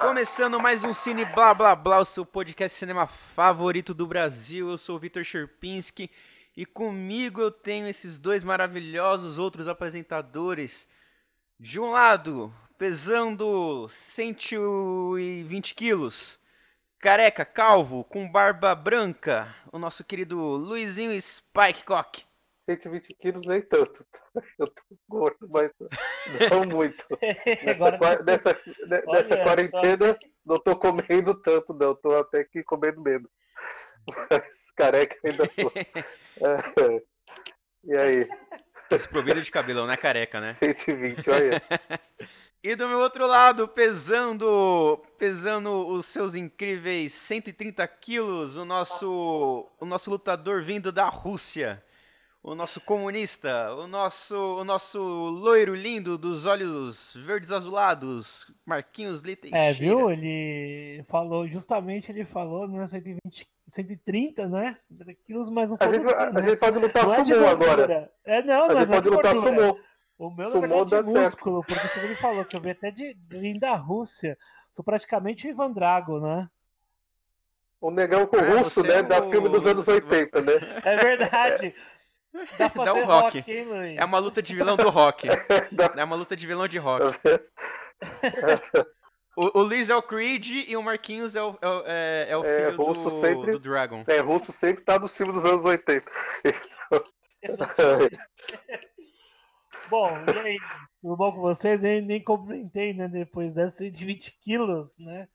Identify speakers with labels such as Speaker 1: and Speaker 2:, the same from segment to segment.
Speaker 1: Começando mais um Cine Blá Blá Blá, o seu podcast cinema favorito do Brasil. Eu sou o Vitor Sherpinski e comigo eu tenho esses dois maravilhosos outros apresentadores. De um lado, pesando 120 quilos, careca, calvo, com barba branca, o nosso querido Luizinho Spike Cock.
Speaker 2: 120 quilos nem tanto. Eu tô gordo, mas não muito. Nessa,
Speaker 3: Agora-
Speaker 2: nessa, nessa
Speaker 3: Olha
Speaker 2: quarentena não tô comendo tanto, não. Tô até que comendo menos. Mas careca ainda tô. É. E aí?
Speaker 1: Desprovido de cabelo, não é careca, né?
Speaker 2: 120, olha.
Speaker 1: E do meu outro lado, pesando, pesando os seus incríveis 130 quilos, o nosso, o nosso lutador vindo da Rússia, o nosso comunista, o nosso, o nosso loiro lindo dos olhos verdes azulados, Marquinhos Leite.
Speaker 3: É, viu? Ele falou, justamente ele falou, né? 120, 130, né? 130 quilos, mas não
Speaker 2: A
Speaker 3: foi
Speaker 2: gente,
Speaker 3: gordura,
Speaker 2: a
Speaker 3: né?
Speaker 2: gente pode lutar
Speaker 3: Não é de
Speaker 2: sumô agora.
Speaker 3: gordura. É, não,
Speaker 2: A
Speaker 3: mas
Speaker 2: gente
Speaker 3: é
Speaker 2: pode
Speaker 3: de
Speaker 2: lutar
Speaker 3: gordura.
Speaker 2: sumô.
Speaker 3: O meu, na
Speaker 2: Sumô
Speaker 3: verdade,
Speaker 2: dá
Speaker 3: é músculo, porque segundo ele falou, que eu vi até de vim da Rússia. Sou praticamente o Ivan Drago, né?
Speaker 2: O negão com
Speaker 1: Ah,
Speaker 2: russo,
Speaker 1: você
Speaker 2: né?
Speaker 1: é
Speaker 2: Da
Speaker 1: o-
Speaker 2: filme dos anos 80, né?
Speaker 3: É verdade. Dá pra
Speaker 1: Dá um rock.
Speaker 3: rock, hein?
Speaker 1: É uma luta de vilão do rock. É uma luta de vilão de rock. O, o Luiz é o Creed e o Marquinhos é o, é o- é- é o
Speaker 2: É,
Speaker 1: filho
Speaker 2: russo
Speaker 1: do,
Speaker 2: sempre-
Speaker 1: do Dragon.
Speaker 2: É, russo sempre tá no filme dos anos 80.
Speaker 3: Exatamente. Bom, e aí? Tudo bom com vocês? Nem, nem cumprimentei, né? Depois dessas 120 quilos, né?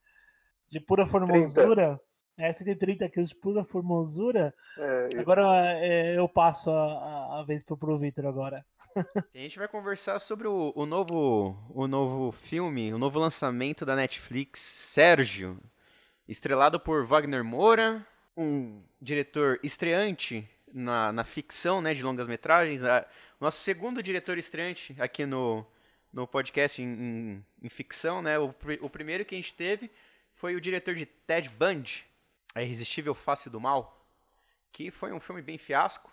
Speaker 3: De pura formosura. É, 130 quilos de pura formosura.
Speaker 2: É.
Speaker 3: Agora é, eu passo a, a- a vez pro, pro Vitor agora.
Speaker 1: A gente vai conversar sobre o, o novo, o novo filme, o novo lançamento da Netflix, Sérgio, estrelado por Wagner Moura, um diretor estreante na, na ficção né, de longas metragens, a- nosso segundo diretor estreante aqui no, no podcast em, em- em ficção, né? O, o primeiro que a gente teve foi o diretor de Ted Bundy, A Irresistível Face do Mal, que foi um filme bem fiasco.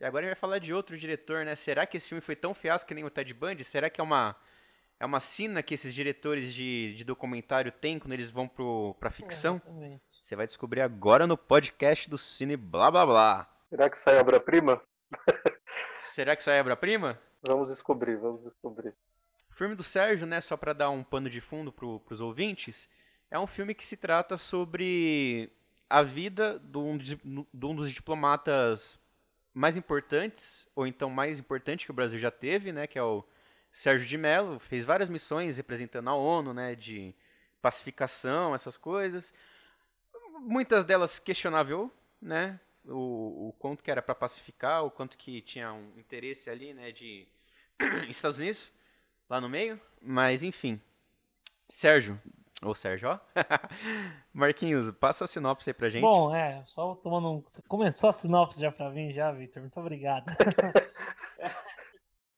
Speaker 1: E agora a gente vai falar de outro diretor, né? Será que esse filme foi tão fiasco que nem o Ted Bundy? Será que é uma, é uma sina que esses diretores de, de documentário têm quando eles vão pro, pra ficção?
Speaker 3: Exatamente.
Speaker 1: Você vai descobrir agora no podcast do Cine Blá Blá Blá.
Speaker 2: Será que sai obra-prima?
Speaker 1: Será que sai obra-prima?
Speaker 2: Vamos descobrir, vamos descobrir.
Speaker 1: O filme do Sérgio, né, só para dar um pano de fundo pro, pros ouvintes, é um filme que se trata sobre a vida de um, de um dos diplomatas mais importantes, ou então mais importante que o Brasil já teve, né, que é o Sérgio de Mello, fez várias missões representando a ONU, né, de pacificação, essas coisas. Muitas delas questionável, né, o, o quanto que era para pacificar, o quanto que tinha um interesse ali, né, de Estados Unidos lá no meio, mas enfim. Sérgio, ou Sérgio, ó. Marquinhos, passa a sinopse aí pra gente.
Speaker 3: Bom, é, só tomando um. Você começou a sinopse já pra mim, já, Vitor? Muito obrigado.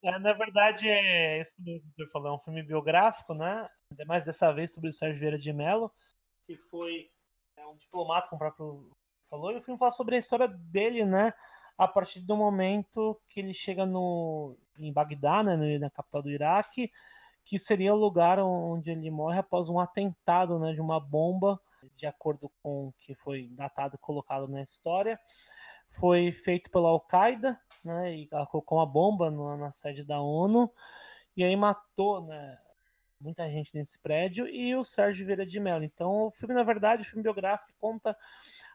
Speaker 3: É, na verdade, é isso mesmo que Vitor falou, é um filme biográfico, né? Ainda mais dessa vez sobre o Sérgio Vieira de Mello, que foi é, um diplomata, como o próprio falou, e o filme fala sobre a história dele, né? A partir do momento que ele chega no, em Bagdá, né, na capital do Iraque, que seria o lugar onde ele morre após um atentado né, de uma bomba de acordo com o que foi datado e colocado na história, foi feito pela Al-Qaeda, né, e ela colocou uma bomba na, na sede da ONU, e aí matou né, muita gente nesse prédio, e o Sérgio Vieira de Mello. Então, o filme, na verdade, o filme biográfico conta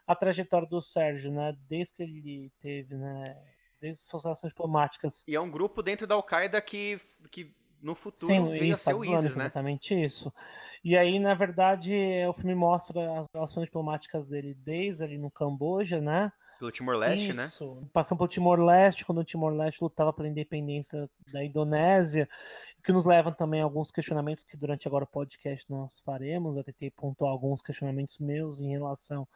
Speaker 3: a trajetória do Sérgio, né, desde que ele teve, né, desde suas relações diplomáticas
Speaker 1: E é um grupo dentro da Al-Qaeda que, que no futuro
Speaker 3: Sim,
Speaker 1: veio a
Speaker 3: isso,
Speaker 1: ser o ISIS, né?
Speaker 3: exatamente isso. E aí, na verdade, o filme mostra as relações diplomáticas dele desde ali no Camboja, né?
Speaker 1: Pelo Timor-Leste, né?
Speaker 3: Isso. Passando pelo Timor-Leste, quando o Timor-Leste lutava pela independência da Indonésia, que nos leva também a alguns questionamentos que durante agora o podcast nós faremos. Eu tentei pontuar alguns questionamentos meus em relação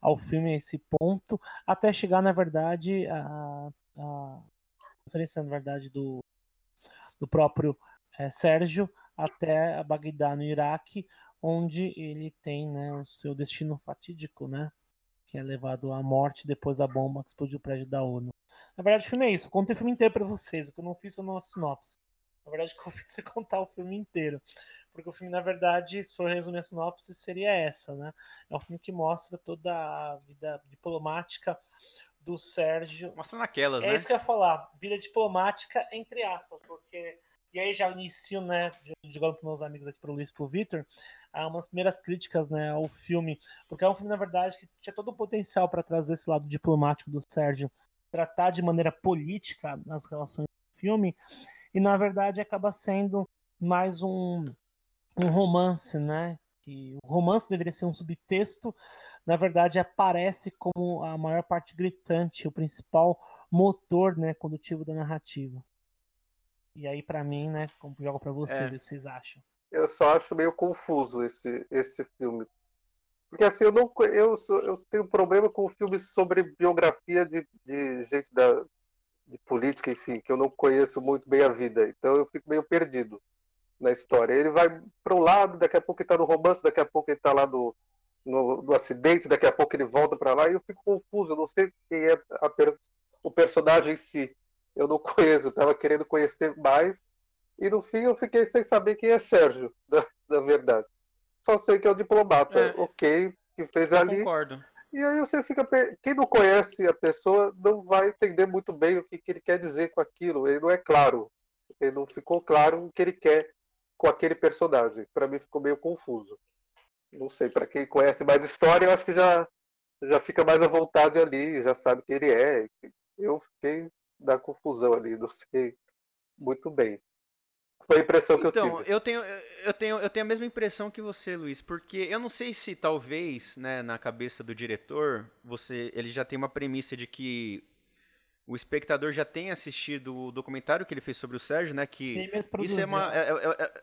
Speaker 3: ao filme, a esse ponto, até chegar, na verdade, a, a transferência, na verdade, do, do próprio eh, Sérgio até Bagdá, no Iraque, onde ele tem né, o seu destino fatídico, né? Que é levado à morte depois da bomba que explodiu o prédio da ONU. Na verdade, o filme é isso. Contei o filme inteiro pra vocês. O que eu não fiz foi uma sinopse. Na verdade, o que eu fiz foi contar o filme inteiro. porque o filme, na verdade, se for resumir a sinopse, seria essa, né? É um filme que mostra toda a vida diplomática do Sérgio.
Speaker 1: Mostra naquelas,
Speaker 3: é
Speaker 1: né?
Speaker 3: É isso que eu ia falar, vida diplomática, entre aspas, porque. E aí já inicio, né, jogando para meus amigos aqui, para o Luiz e para o Victor, umas primeiras críticas, né, ao filme, porque é um filme, na verdade, que tinha todo o potencial para trazer esse lado diplomático do Sérgio, tratar de maneira política as relações do filme, e na verdade acaba sendo mais um, um romance, né, que o romance deveria ser um subtexto, na verdade aparece como a maior parte gritante, o principal motor, né, condutivo da narrativa. E aí, para mim, né, como jogo para vocês, é. o que vocês acham?
Speaker 2: Eu só acho meio confuso esse, esse filme. Porque assim, eu não eu, eu tenho problema com filmes sobre biografia de, de gente da, de política, enfim, que eu não conheço muito bem a vida. Então eu fico meio perdido na história. Ele vai para um lado, daqui a pouco ele está no romance, daqui a pouco ele está lá no, no, no, acidente, daqui a pouco ele volta para lá e eu fico confuso. Eu não sei quem é a, o personagem em si eu não conheço, estava querendo conhecer mais, e no fim eu fiquei sem saber quem é Sérgio, na, na verdade. Só sei que é o diplomata, é, ok, que fez ali.
Speaker 1: Concordo.
Speaker 2: E aí você fica. Quem não conhece a pessoa não vai entender muito bem o que, que ele quer dizer com aquilo. Ele não é claro. Ele não ficou claro o que ele quer com aquele personagem. Para mim ficou meio confuso. Não sei, para quem conhece mais história, eu acho que já, já fica mais à vontade ali, já sabe quem ele é. Eu fiquei da confusão ali, não sei muito bem. Foi a impressão que
Speaker 1: então,
Speaker 2: eu tive.
Speaker 1: Então, eu tenho, eu, tenho, eu tenho a mesma impressão que você, Luiz, porque eu não sei se talvez, né, na cabeça do diretor, você, ele já tem uma premissa de que o espectador já tenha assistido o documentário que ele fez sobre o Sérgio, né, que isso é uma é, é,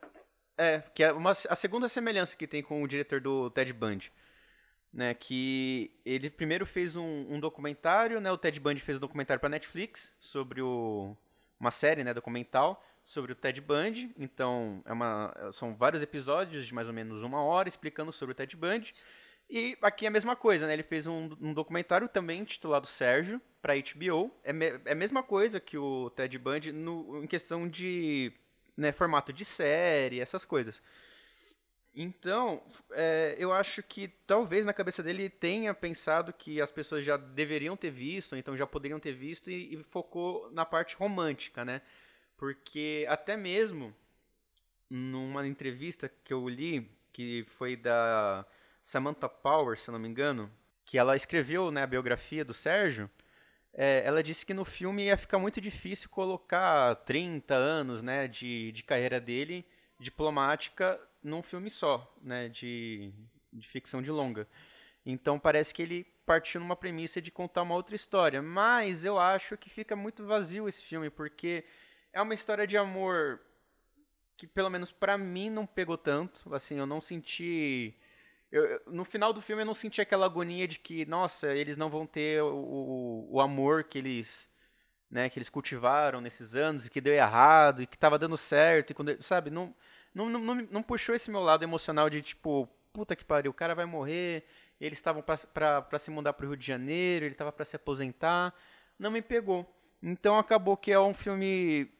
Speaker 1: é, que é uma, a segunda semelhança que tem com o diretor do Ted Bundy né, que ele primeiro fez um, um, documentário, né, o Ted Bundy fez um documentário para Netflix sobre o, uma série, né, documental sobre o Ted Bundy. Então, é uma, são vários episódios de mais ou menos uma hora explicando sobre o Ted Bundy. E aqui é a mesma coisa, né? Ele fez um, um documentário também intitulado Sérgio para HBO. É, me, é a mesma coisa que o Ted Bundy no, em questão de né, formato de série, essas coisas. Então, é, eu acho que talvez na cabeça dele tenha pensado que as pessoas já deveriam ter visto, então já poderiam ter visto, e, e focou na parte romântica, né? Porque até mesmo numa entrevista que eu li, que foi da Samantha Power, se não me engano, que ela escreveu né, a biografia do Sérgio, é, ela disse que no filme ia ficar muito difícil colocar 30 anos né, de, de carreira dele diplomática num filme só, né, de, de ficção de longa. Então parece que ele partiu numa premissa de contar uma outra história, mas eu acho que fica muito vazio esse filme porque é uma história de amor que pelo menos para mim não pegou tanto, assim, eu não senti eu, no final do filme eu não senti aquela agonia de que, nossa, eles não vão ter o, o, amor que eles né, que eles cultivaram nesses anos e que deu errado e que estava dando certo e quando, sabe, não não, não, não puxou esse meu lado emocional de tipo, puta que pariu, o cara vai morrer, eles estavam para se mudar para o Rio de Janeiro, ele estava para se aposentar. Não me pegou. Então acabou que é um filme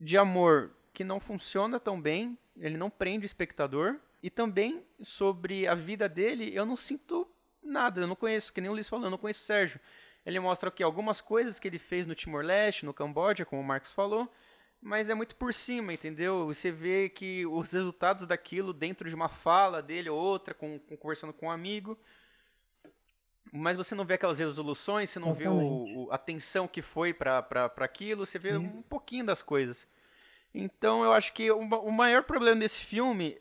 Speaker 1: de amor que não funciona tão bem, ele não prende o espectador. E também sobre a vida dele, eu não sinto nada, eu não conheço, que nem o Luiz falou, eu não conheço o Sérgio. Ele mostra que algumas coisas que ele fez no Timor-Leste, no Camboja, como o Marcos falou, mas é muito por cima, entendeu? Você vê que os resultados daquilo dentro de uma fala dele ou outra, com, com conversando com um amigo, mas você não vê aquelas resoluções, você não Exatamente. vê o, o, a atenção que foi para aquilo, você vê Isso. um pouquinho das coisas. Então eu acho que o, o maior problema desse filme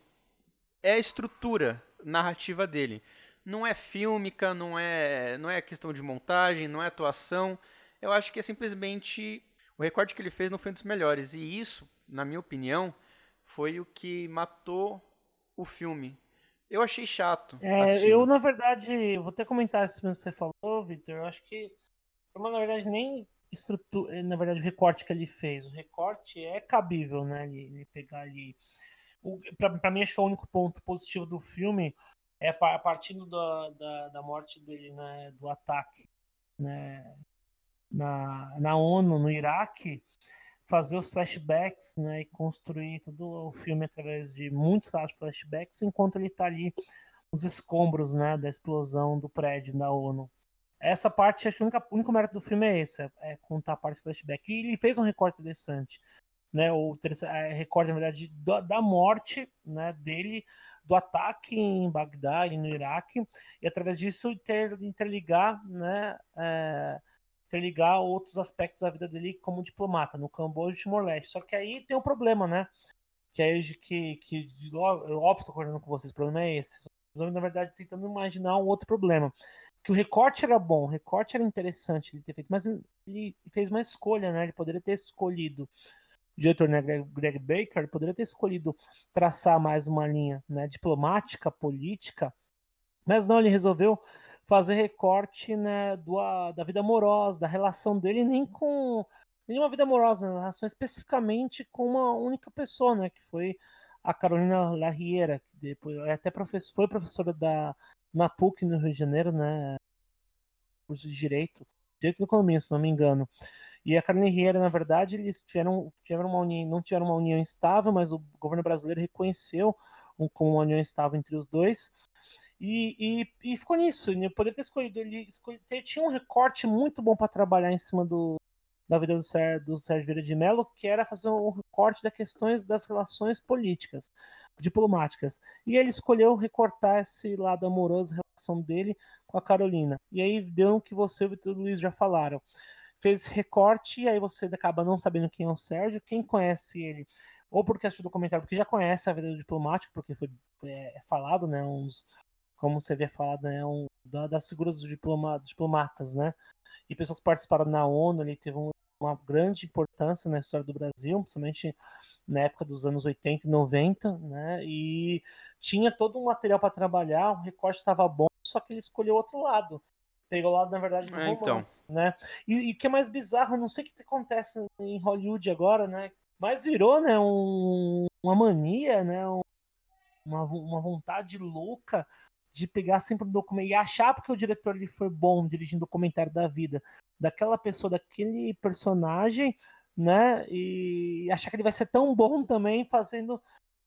Speaker 1: é a estrutura narrativa dele. Não é fílmica, não é, não é questão de montagem, não é atuação. Eu acho que é simplesmente o recorde que ele fez não foi um dos melhores. E isso, na minha opinião, foi o que matou o filme. Eu achei chato.
Speaker 3: É, eu, na verdade, vou até comentar isso que você falou, Victor. Eu acho que, na verdade, nem estrutura, na verdade, o recorte que ele fez. O recorte é cabível, né? Ele, ele pegar ali. Para mim, acho que é o único ponto positivo do filme é partindo da, da, da morte dele, né? Do ataque, né? na, na ONU, no Iraque, fazer os flashbacks, né, e construir todo o filme através de muitos casos de flashbacks, enquanto ele está ali nos escombros, né, da explosão do prédio da ONU. Essa parte, acho que o único, único mérito do filme é esse, é contar a parte flashback. E ele fez um recorte interessante, né, o é, recorte, na verdade, da, da morte, né, dele, do ataque em Bagdá e no Iraque, e através disso inter, interligar, né, é, interligar outros aspectos da vida dele como diplomata, no Camboja e Timor-Leste. Só que aí tem um problema, né? Que aí que, que óbvio, estou concordando com vocês, o problema é esse. Estou, na verdade, tentando imaginar um outro problema. Que o recorte era bom, o recorte era interessante ele ter feito, mas ele fez uma escolha, né? Ele poderia ter escolhido diretor né, Greg Baker poderia ter escolhido traçar mais uma linha né, diplomática, política, mas não, ele resolveu fazer recorte né, do, da vida amorosa, da relação dele, nem com nenhuma vida amorosa, uma relação especificamente com uma única pessoa, né, que foi a Carolina Larriera, que depois é até professor, foi professora da na PUC no Rio de Janeiro, né, curso de direito, direito da economia, se não me engano. E a Carolina Herrera, na verdade, eles tiveram, tiveram uma união, não tiveram uma união estável, mas o governo brasileiro reconheceu um, como uma união estável entre os dois. E, e, e ficou nisso. Ele poderia ter escolhido. Ele escolhi, tinha um recorte muito bom para trabalhar em cima do, da vida do Sérgio, do Sérgio Vieira de Mello, que era fazer um recorte das questões das relações políticas, diplomáticas. E ele escolheu recortar esse lado amoroso, relação dele com a Carolina. E aí deu o que você e o Vitor Luiz já falaram. Fez esse recorte e aí você acaba não sabendo quem é o Sérgio, quem conhece ele ou porque assistiu o documentário, porque já conhece a vida do diplomático, porque foi, foi é, falado, né, uns, como você havia falado, né, um, da, das figuras dos diploma, diplomatas, né, e pessoas que participaram na ONU, ele teve um, uma grande importância na história do Brasil, principalmente na época dos anos 80 e 90, né, e tinha todo um material para trabalhar, o recorte estava bom, só que ele escolheu outro lado, pegou o lado, na verdade, do é, romance, então. né? E o que é mais bizarro, não sei o que acontece em Hollywood agora, né? Mas virou, né, um, uma mania, né, um, uma, uma vontade louca de pegar sempre o documento e achar porque o diretor ele foi bom dirigindo o documentário da vida daquela pessoa, daquele personagem, né, e achar que ele vai ser tão bom também fazendo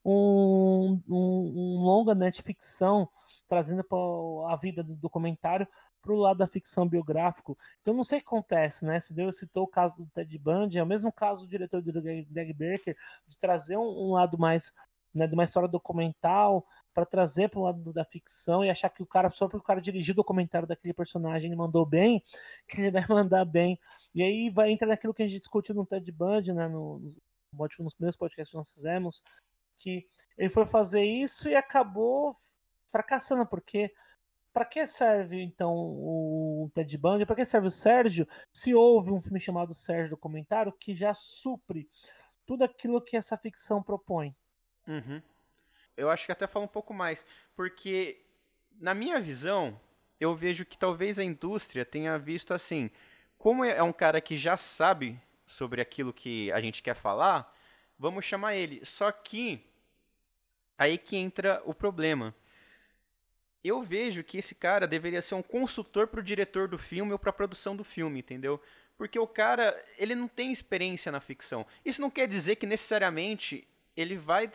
Speaker 3: um, um, um longa né, de ficção, trazendo a vida do documentário para o lado da ficção biográfico. Então não sei o que acontece, né? Se Deus citou o caso do Ted Bundy, é o mesmo caso do diretor do Greg Baker, de trazer um, um lado mais né, de uma história documental para trazer para o lado da ficção e achar que o cara, só porque o cara dirigiu o documentário daquele personagem ele mandou bem, que ele vai mandar bem. E aí vai entrar naquilo que a gente discutiu no Ted Bundy, né, no, no, nos primeiros podcasts que nós fizemos, que ele foi fazer isso e acabou fracassando, porque para que serve então o Ted Bundy? Para que serve o Sérgio? Se houve um filme chamado Sérgio Documentário que já supre tudo aquilo que essa ficção propõe.
Speaker 1: Uhum. Eu acho que até fala um pouco mais, porque na minha visão eu vejo que talvez a indústria tenha visto assim, como é um cara que já sabe sobre aquilo que a gente quer falar, vamos chamar ele. Só que aí que entra o problema eu vejo que esse cara deveria ser um consultor para o diretor do filme ou para a produção do filme, entendeu? Porque o cara, ele não tem experiência na ficção. Isso não quer dizer que necessariamente ele vai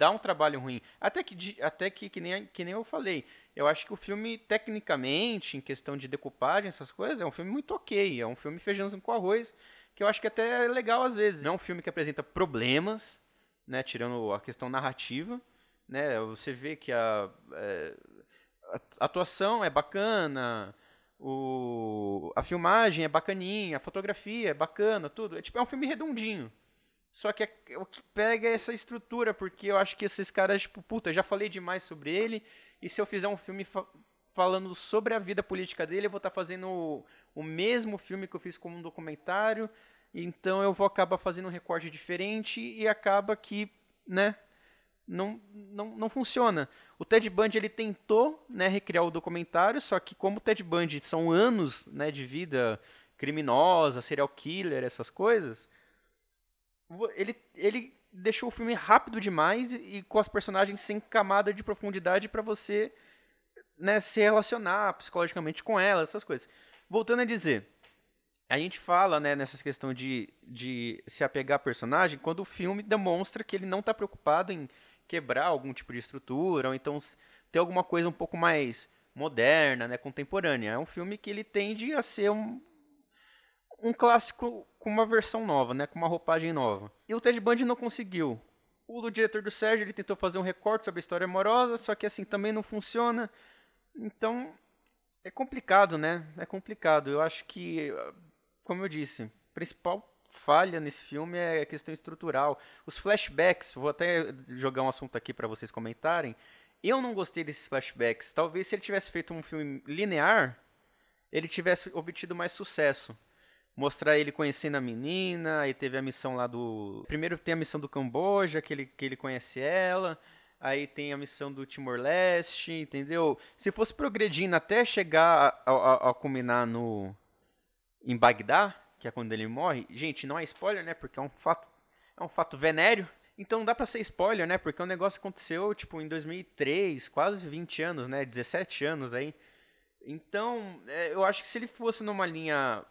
Speaker 1: dar um trabalho ruim. Até que, até que, que, nem, que nem eu falei, eu acho que o filme, tecnicamente, em questão de decupagem, essas coisas, é um filme muito ok. É um filme feijãozinho com arroz, que eu acho que até é legal às vezes. Não é um filme que apresenta problemas, né, tirando a questão narrativa. Né, você vê que a, é, a atuação é bacana, o, a filmagem é bacaninha, a fotografia é bacana, tudo. É tipo é um filme redondinho. Só que é, o que pega é essa estrutura, porque eu acho que esses caras, tipo, puta, já falei demais sobre ele, e se eu fizer um filme fa falando sobre a vida política dele, eu vou estar tá fazendo o, o mesmo filme que eu fiz como um documentário, então eu vou acabar fazendo um recorte diferente e acaba que, né, não, não, não funciona. O Ted Bundy ele tentou né, recriar o documentário, só que como o Ted Bundy são anos né, de vida criminosa, serial killer, essas coisas, ele, ele deixou o filme rápido demais e com as personagens sem camada de profundidade para você né, se relacionar psicologicamente com elas, essas coisas. Voltando a dizer, a gente fala, né, nessa questão de, de se apegar a personagem, quando o filme demonstra que ele não está preocupado em quebrar algum tipo de estrutura, ou então ter alguma coisa um pouco mais moderna, né, contemporânea. É um filme que ele tende a ser um, um clássico com uma versão nova, né, com uma roupagem nova. E o Ted Bundy não conseguiu. O do diretor do Sérgio, ele tentou fazer um recorte sobre a história amorosa, só que assim também não funciona. Então, é complicado, né? É complicado. Eu acho que, como eu disse, a principal falha nesse filme é a questão estrutural. Os flashbacks, vou até jogar um assunto aqui para vocês comentarem. Eu não gostei desses flashbacks. Talvez se ele tivesse feito um filme linear, ele tivesse obtido mais sucesso mostrar ele conhecendo a menina, aí teve a missão lá do. Primeiro tem a missão do Camboja, que ele, que ele conhece ela. Aí tem a missão do Timor-Leste, entendeu? Se fosse progredindo até chegar a, a, a, culminar no. em Bagdá, que é quando ele morre. Gente, não é spoiler, né? Porque é um fato. É um fato venéreo. Então dá pra ser spoiler, né? Porque o negócio aconteceu, tipo, em 2003, quase 20 anos, né? 17 anos aí. Então, é, eu acho que se ele fosse numa linha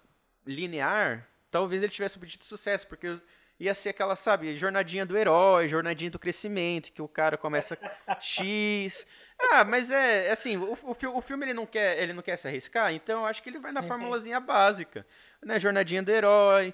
Speaker 1: linear, talvez ele tivesse obtido sucesso, porque ia ser aquela, sabe, jornadinha do herói, jornadinha do crescimento, que o cara começa X. Ah, mas é, é assim, o, o, o, filme ele não quer, ele não quer se arriscar, então eu acho que ele vai na formulazinha básica, né? Jornadinha do herói,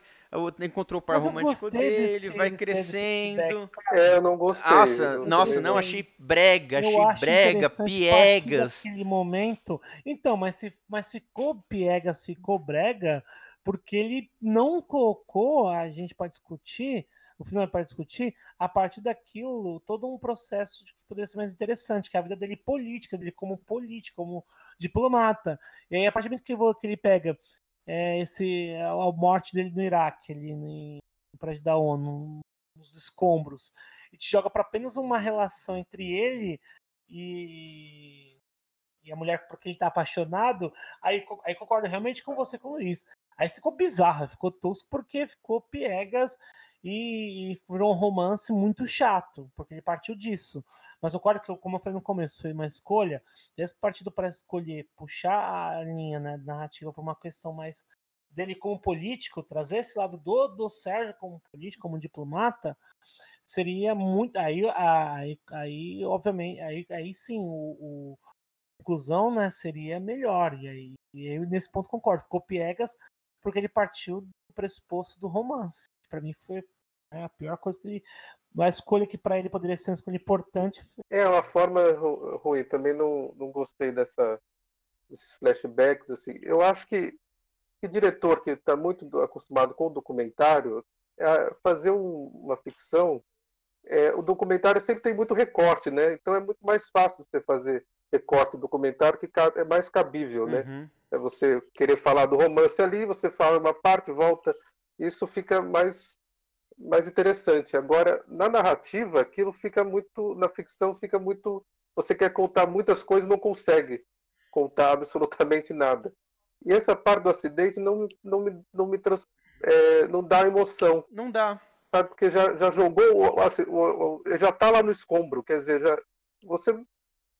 Speaker 1: encontrou o par romântico dele, desse, vai crescendo.
Speaker 2: É, eu não gostei.
Speaker 1: Nossa, nossa, não, achei brega, achei brega, piegas.
Speaker 3: Naquele momento. Então, mas, se, mas ficou piegas, ficou brega, porque ele não colocou, a gente pode discutir, o filme pode discutir, a partir daquilo, todo um processo que poderia ser mais interessante, que é a vida dele política, dele como político, como diplomata. E aí, a partir do que ele pega é, esse, a morte dele no Iraque, ali no, prédio da ONU, nos escombros, e te joga para apenas uma relação entre ele e, e a mulher por quem ele está apaixonado, aí, aí concordo realmente com você com isso. Aí ficou bizarro, ficou tosco porque ficou piegas e, e virou um romance muito chato, porque ele partiu disso. Mas eu concordo que, como eu falei no começo, foi uma escolha. Esse partido para escolher puxar a linha né, narrativa para uma questão mais dele como político, trazer esse lado do, do Sérgio como político, como diplomata, seria muito. Aí, aí, aí obviamente, aí, aí sim, o, o conclusão né, seria melhor. E aí, e aí, nesse ponto, concordo. Ficou piegas porque ele partiu do pressuposto do romance. Para mim foi né, a pior coisa que ele. A escolha que para ele poderia ser uma escolha importante.
Speaker 2: É uma forma ruim. Também não, não gostei dessa, desses flashbacks. Assim. Eu acho que, que diretor que está muito acostumado com o documentário, é fazer um, uma ficção, é, o documentário sempre tem muito recorte, né? Então é muito mais fácil você fazer recorte do documentário que é mais cabível, né? Uhum. É você querer falar do romance ali, você fala uma parte, volta, isso fica mais mais interessante. Agora, na narrativa, aquilo fica muito, na ficção fica muito, você quer contar muitas coisas, não consegue contar absolutamente nada. E essa parte do acidente não, não me, não me trans, é, não dá emoção.
Speaker 1: Não dá.
Speaker 2: Sabe, porque já, já jogou, assim, já está lá no escombro, quer dizer, já, você,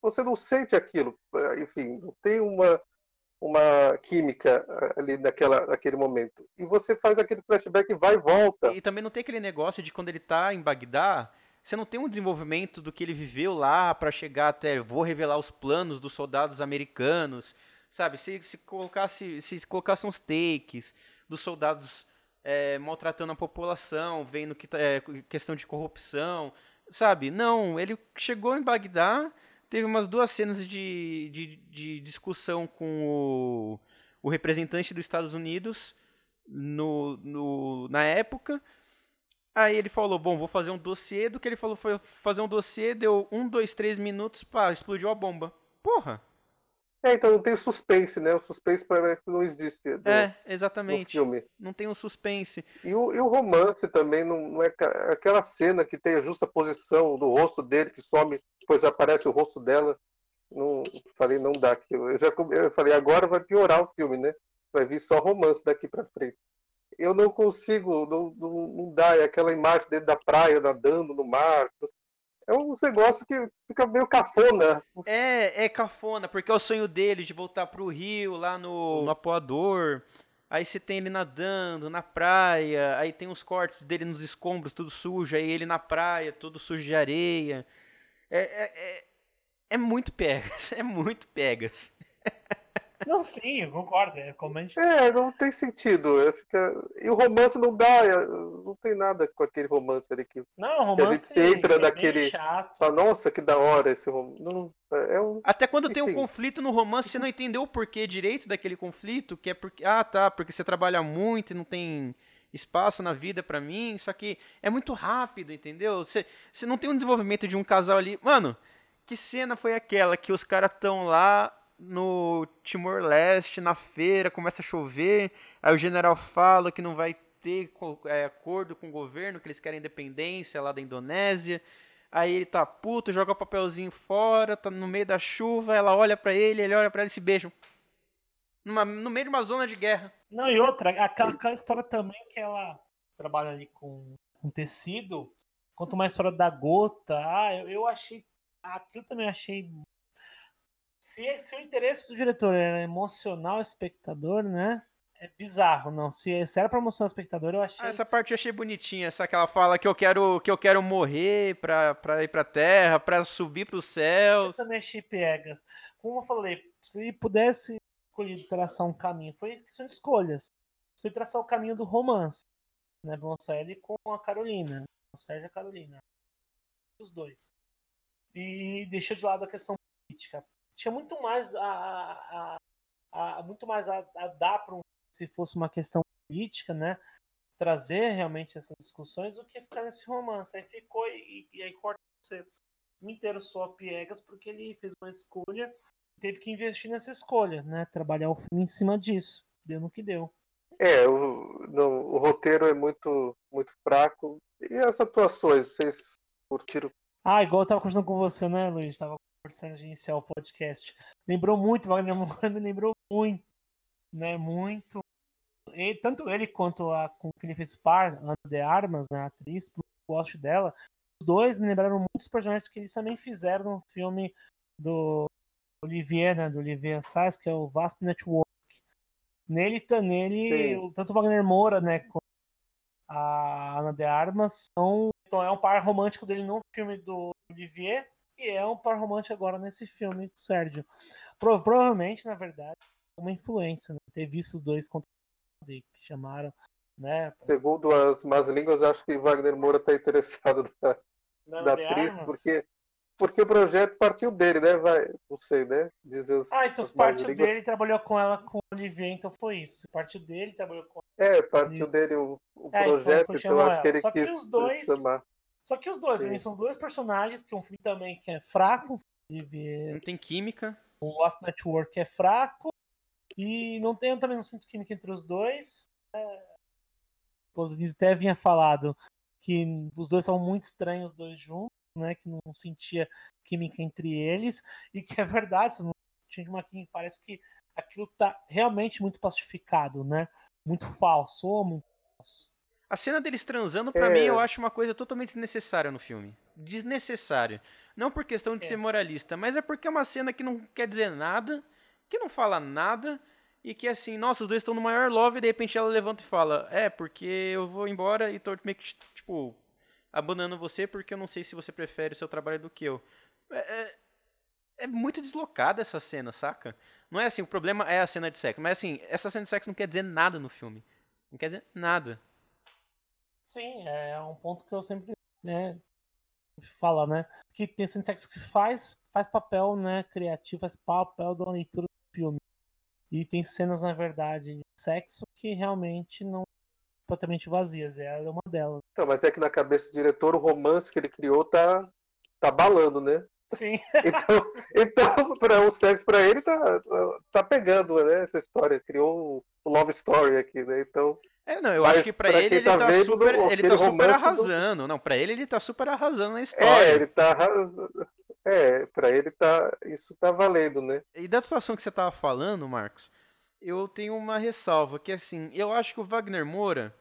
Speaker 2: você não sente aquilo, enfim, não tem uma, uma química eh, ali naquela, naquele momento. E você faz aquele flashback vai e volta.
Speaker 1: E, também não tem aquele negócio de quando ele está em Bagdá, você não tem um desenvolvimento do que ele viveu lá para chegar até vou revelar os planos dos soldados americanos, sabe? Se, se colocasse se colocasse uns takes dos soldados é, maltratando a população, vendo que é questão de corrupção, sabe? Não, ele chegou em Bagdá, teve umas duas cenas de, de, de discussão com o, o, representante dos Estados Unidos no, no, na época. Aí ele falou, bom, vou fazer um dossiê. Do que ele falou foi fazer um dossiê, deu um, dois, três minutos, pá, explodiu a bomba. Porra!
Speaker 2: É, então não tem suspense, né? O suspense parece que não existe.
Speaker 1: Do, é, exatamente. Não tem um suspense.
Speaker 2: E o, e o romance também não, não, é aquela cena que tem a justa posição do rosto dele que some, depois aparece o rosto dela. Não, falei, não dá aquilo. Eu já eu falei, agora vai piorar o filme, né? Vai vir só romance daqui para frente. Eu não consigo, não, não, não dá. É aquela imagem dele da praia nadando no mar é um negócio que fica meio cafona.
Speaker 1: É, é cafona, porque é o sonho dele de voltar pro Rio, lá no, no Apoador. Aí você tem ele nadando na praia, aí tem os cortes dele nos escombros, tudo sujo, aí ele na praia, todo sujo de areia. É, é, é, é muito pegas, é muito pegas.
Speaker 3: Não, sim, eu concordo. É, como a gente...
Speaker 2: é não tem sentido. Fica... E o romance não dá, é, não tem nada com aquele romance ali que.
Speaker 3: Não, o romance
Speaker 2: que a gente entra
Speaker 3: é
Speaker 2: naquele.
Speaker 3: chato.
Speaker 2: Fala, Nossa, que da hora esse romance. Não, é um...
Speaker 1: Até quando tem um
Speaker 2: Enfim.
Speaker 1: conflito no romance, você não entendeu o porquê direito daquele conflito, que é porque. Ah, tá, porque você trabalha muito e não tem espaço na vida pra mim, só que é muito rápido, entendeu? Você, não tem um desenvolvimento de um casal ali. Mano, que cena foi aquela que os caras estão lá no Timor-Leste, na feira, começa a chover, aí o general fala que não vai ter é, acordo com o governo, que eles querem independência lá da Indonésia. Aí ele tá puto, joga o papelzinho fora, tá no meio da chuva, ela olha pra ele, ele olha pra ela e se beijam. Numa- no meio de uma zona de guerra.
Speaker 3: Não, e outra, aquela, aquela história também que ela trabalha ali com, com tecido, quanto uma história da gota, ah, eu, eu achei. Aquilo também achei. Se, se o interesse do diretor era emocionar o espectador, né? É bizarro, não. Se, se era pra emocionar o espectador, eu achei.
Speaker 1: Ah, essa parte eu achei bonitinha, essa que ela fala que eu quero que eu quero morrer pra, pra ir pra terra, pra subir pros
Speaker 3: Eu
Speaker 1: céus.
Speaker 3: também achei piegas. Como eu falei, se ele pudesse escolher traçar um caminho, foi questão de escolhas. Foi traçar o caminho do romance, né? Ele com a Carolina, o Sérgio e a Carolina. Os dois. E deixou de lado a questão política. Tinha muito mais a, a, a- a- muito mais a, a dar para um, se fosse uma questão política, né? Trazer realmente essas discussões do que ficar nesse romance. Aí ficou e, e aí corta você inteiro só a piegas porque ele fez uma escolha teve que investir nessa escolha, né? Trabalhar o filme em cima disso. Deu no que deu.
Speaker 2: É, o, não, o roteiro é muito, muito fraco. E as atuações, vocês curtiram?
Speaker 3: Ah, igual eu tava conversando com você, né, Luiz? Tava conversando de iniciar o podcast. Lembrou muito, Wagner Moura me lembrou muito, né? Muito. E, tanto ele quanto a com que ele fez par, Ana de Armas, né, a atriz, gosto dela. Os dois me lembraram muitos personagens que eles também fizeram no filme do Olivier, né? Do Olivier Assayas, que é o Vasp Network. Nele, nele
Speaker 2: Sim.
Speaker 3: tanto o Wagner Moura, né, quanto a Ana de Armas são. Então é um par romântico dele no filme do Olivier e é um par romântico agora nesse filme do Sérgio. Pro- provavelmente, na verdade, uma influência, né? Ter visto os dois contra que chamaram, né?
Speaker 2: Segundo as más línguas, acho que Wagner Moura está interessado da,
Speaker 3: Na
Speaker 2: da atriz,
Speaker 3: Armas.
Speaker 2: porque, porque o projeto partiu dele, né? Vai, não sei, né? Dizer as,
Speaker 3: Ah, então
Speaker 2: as
Speaker 3: partiu
Speaker 2: línguas.
Speaker 3: dele, trabalhou com ela com o Olivier, então foi isso. Partiu dele, trabalhou com
Speaker 2: É, partiu dele o, o
Speaker 3: É, então
Speaker 2: projeto,
Speaker 3: foi
Speaker 2: então,
Speaker 3: chamar
Speaker 2: acho que
Speaker 3: ela.
Speaker 2: ele
Speaker 3: Só que
Speaker 2: quis
Speaker 3: os dois-
Speaker 2: chamar.
Speaker 3: Só que os dois,
Speaker 2: Sim.
Speaker 3: são dois personagens, que um filme também que é fraco, Olivier
Speaker 1: Não tem química.
Speaker 3: o Lost Network é fraco e não tem eu também não sinto química entre os dois. É, o até vinha falado que os dois são muito estranhos, os dois juntos, né? Que não sentia química entre eles e que é verdade, não tinha uma química, parece que aquilo tá realmente muito plastificado, né? Muito falso, ou muito falso.
Speaker 1: A cena deles transando, pra
Speaker 2: É.
Speaker 1: mim, eu acho uma coisa totalmente desnecessária no filme. Desnecessária. Não por questão de
Speaker 3: É.
Speaker 1: ser moralista, mas é porque é uma cena que não quer dizer nada, que não fala nada, e que assim, nossa, os dois estão no maior love, e de repente ela levanta e fala: É, porque eu vou embora e tô meio que, tipo, abandonando você porque eu não sei se você prefere o seu trabalho do que eu. É, é- é muito deslocada essa cena, saca? Não é assim, o problema é a cena de sexo, mas assim, essa cena de sexo não quer dizer nada no filme. Não quer dizer nada.
Speaker 3: Sim, é um ponto que eu sempre né, falo, né? Que tem cena de sexo que faz, faz papel né, criativo, faz papel da leitura do filme. E tem cenas, na verdade, de sexo que realmente não completamente vazias. Ela é uma delas.
Speaker 2: Então, mas é que na cabeça do diretor o romance que ele criou tá, tá balando, né?
Speaker 3: Sim,
Speaker 2: Então, então para o sexo para ele tá, tá pegando, né? Essa história. Criou o Love Story aqui, né? Então,
Speaker 1: É, não, eu
Speaker 2: Mas
Speaker 1: acho que pra
Speaker 2: pra
Speaker 1: ele ele
Speaker 2: tá
Speaker 1: tá,
Speaker 2: vendo,
Speaker 1: super, ele tá super
Speaker 2: romance do-
Speaker 1: arrasando. Não, pra ele ele tá super arrasando na
Speaker 2: é,
Speaker 1: história.
Speaker 2: ele tá. arras- É, para ele tá. Isso tá valendo, né?
Speaker 1: E da situação que você tava falando, Marcos, eu tenho uma ressalva, que assim, eu acho que o Wagner Moura,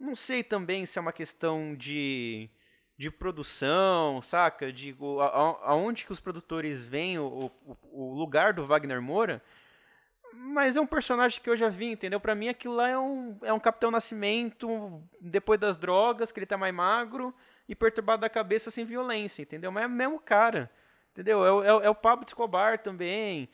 Speaker 1: não sei também se é uma questão de, de produção, saca? Digo, a- a- aonde que os produtores veem o, o, o lugar do Wagner Moura, Mas é um personagem que eu já vi, entendeu? Pra mim aquilo lá é um, é um Capitão Nascimento depois das drogas, que ele tá mais magro e perturbado da cabeça sem violência, entendeu? Mas é o mesmo cara, entendeu? É, é, é o Pablo Escobar também.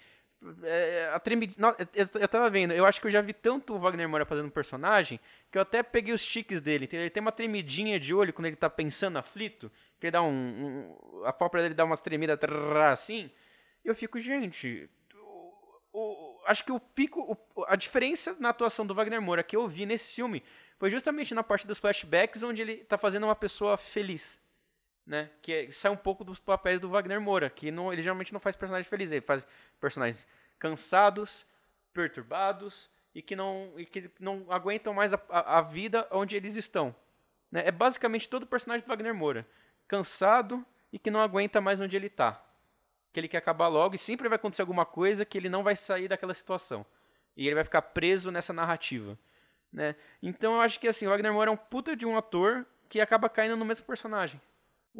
Speaker 1: É, a treme... Não, eu, eu tava vendo, eu acho que eu já vi tanto o Wagner Moura fazendo um personagem que eu até peguei os tiques dele? Ele tem uma tremidinha de olho quando ele tá pensando aflito, que ele dá um. um- a pálpebra dele dá umas tremidas assim. E eu fico, gente. o- o- acho que o pico. o- a diferença na atuação do Wagner Moura que eu vi nesse filme foi justamente na parte dos flashbacks, onde ele tá fazendo uma pessoa feliz. Né? Que é- sai um pouco dos papéis do Wagner Moura, que não, ele geralmente não faz personagem feliz, ele faz personagens cansados, perturbados e que não, e que não aguentam mais a, a, a vida onde eles estão. Né? É basicamente todo personagem do Wagner Moura. Cansado e que não aguenta mais onde ele tá. Que ele quer acabar logo e sempre vai acontecer alguma coisa que ele não vai sair daquela situação. E ele vai ficar preso nessa narrativa. Né? Então eu acho que assim, o Wagner Moura é um puta de um ator que acaba caindo no mesmo personagem.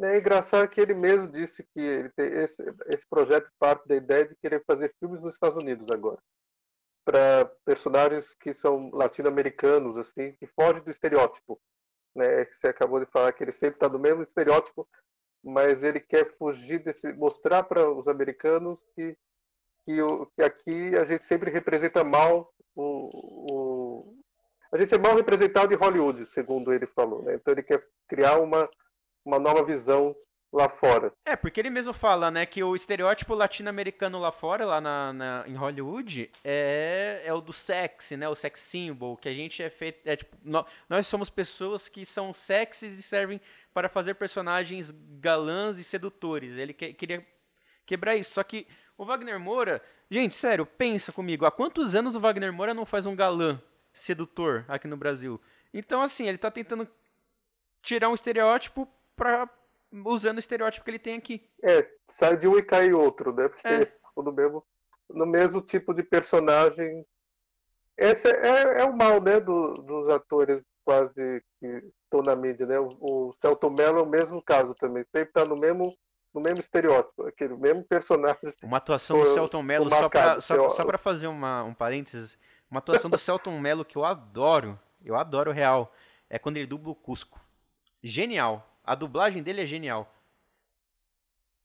Speaker 2: É engraçado que ele mesmo disse que ele esse, esse projeto parte da ideia de querer fazer filmes nos Estados Unidos agora. Para personagens que são latino-americanos, assim, que fogem do estereótipo. Né? Que Você acabou de falar que ele sempre está no mesmo estereótipo, mas ele quer fugir desse. mostrar para os americanos que, que, o, que aqui a gente sempre representa mal o, o. A gente é mal representado em Hollywood, segundo ele falou. Né? Então ele quer criar uma uma nova visão lá fora.
Speaker 1: É, porque ele mesmo fala, né, que o estereótipo latino-americano lá fora, lá na, na- em Hollywood, é, é o do sexy, né, o sex symbol, que a gente é feito, é tipo, nó- nós somos pessoas que são sexys e servem para fazer personagens galãs e sedutores. Ele que- queria quebrar isso, só que o Wagner Moura, gente, sério, pensa comigo, há quantos anos o Wagner Moura não faz um galã sedutor aqui no Brasil? Então, assim, ele tá tentando tirar um estereótipo pra, usando o estereótipo que ele tem aqui.
Speaker 2: É, sai de um e cai outro, né? Porque
Speaker 1: É.
Speaker 2: no, mesmo, no mesmo tipo de personagem. Esse é, é o mal, né, do- dos atores quase que estão na mídia, né? O, o Celton Mello é o mesmo caso também, sempre está no mesmo, no mesmo estereótipo, aquele mesmo personagem.
Speaker 1: Uma atuação do Celton Mello, só pra,
Speaker 2: marcado,
Speaker 1: só, só pra fazer uma, um parênteses, uma atuação do Celton Mello que eu adoro, eu adoro real, é quando ele dubla o Cusco. Genial. A dublagem dele é genial.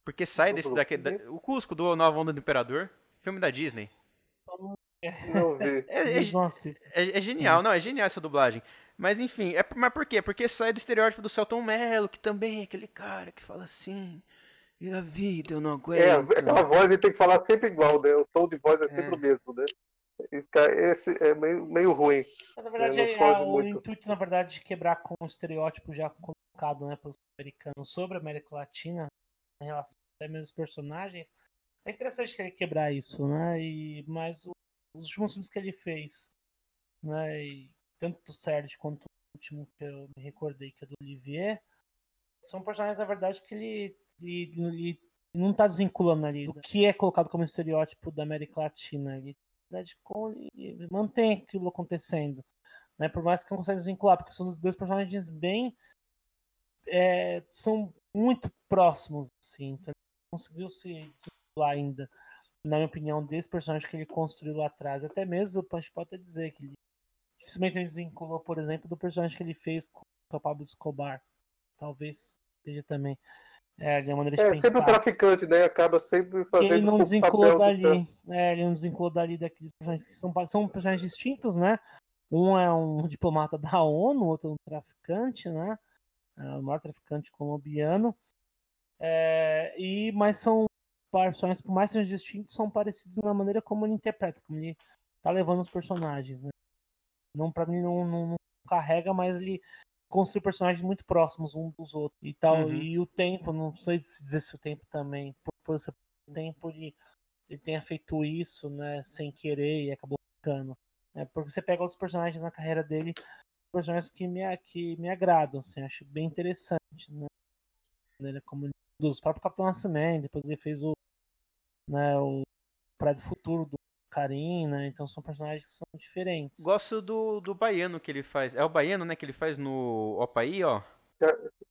Speaker 1: Porque sai desse
Speaker 2: quê?
Speaker 1: da- o Cusco do Nova Onda do Imperador, filme da Disney.
Speaker 2: Não vi.
Speaker 1: É, é, é- é genial, não, é genial essa dublagem. Mas enfim, é, mas por quê? Porque sai do estereótipo do Celton Mello, que também é aquele cara que fala assim, e a vida eu não
Speaker 2: É,
Speaker 1: aguento.
Speaker 2: aquela voz ele tem que falar sempre igual, né? O tom de voz é sempre
Speaker 1: É.
Speaker 2: o mesmo, né? Esse é meio, meio ruim.
Speaker 3: Mas na verdade, é, o
Speaker 2: muito.
Speaker 3: intuito, na verdade, de quebrar com o estereótipo já colocado né, pelos americanos sobre a América Latina, em relação até mesmo aos personagens, é interessante que ele quebrar isso, né? E, mas o- os últimos filmes que ele fez, né? E tanto do Sérgio quanto o último que eu me recordei, que é do Olivier, são personagens, na verdade, que ele, ele, ele não tá desvinculando ali do que é colocado como estereótipo da América Latina. Ele, na verdade, ele mantém aquilo acontecendo. Né? Por mais que não consiga desvincular, porque são dois personagens bem. É, são muito próximos, assim. Então ele não conseguiu se desvincular ainda, na minha opinião, desse personagem que ele construiu lá atrás. Até mesmo, a gente pode até dizer que ele dificilmente ele desvinculou, por exemplo, do personagem que ele fez com o Pablo Escobar. Talvez seja também. É, de uma maneira de
Speaker 2: É
Speaker 3: pensar.
Speaker 2: sempre o traficante, né? Acaba sempre
Speaker 3: Que
Speaker 2: fazendo
Speaker 3: ele não
Speaker 2: o
Speaker 3: desvinculou dali. É, ele não desvinculou dali daqueles personagens que são, são personagens distintos, né? Um é um diplomata da ONU, o outro é um traficante, né? É, o maior traficante colombiano. É, e, mas são personagens, por mais que sejam distintos, são parecidos na maneira como ele interpreta, como ele tá levando os personagens, né? Não, pra mim, não, não, não carrega, mas ele construi personagens muito próximos uns dos outros e tal.
Speaker 1: Uhum.
Speaker 3: E o tempo, não sei se dizer se o tempo também, por, por esse tempo ele, ele tenha feito isso, né, sem querer e acabou ficando. É, porque você pega outros personagens na carreira dele, personagens que me, que me agradam, assim, acho bem interessante, né? Ele, como ele- dos próprios Capitão Nascimento, depois ele fez o, né, o Prédio Futuro do Karim, né? Então são personagens que são diferentes.
Speaker 1: Gosto do, do baiano que ele faz. É o baiano, né, que ele faz no Opaí, ó.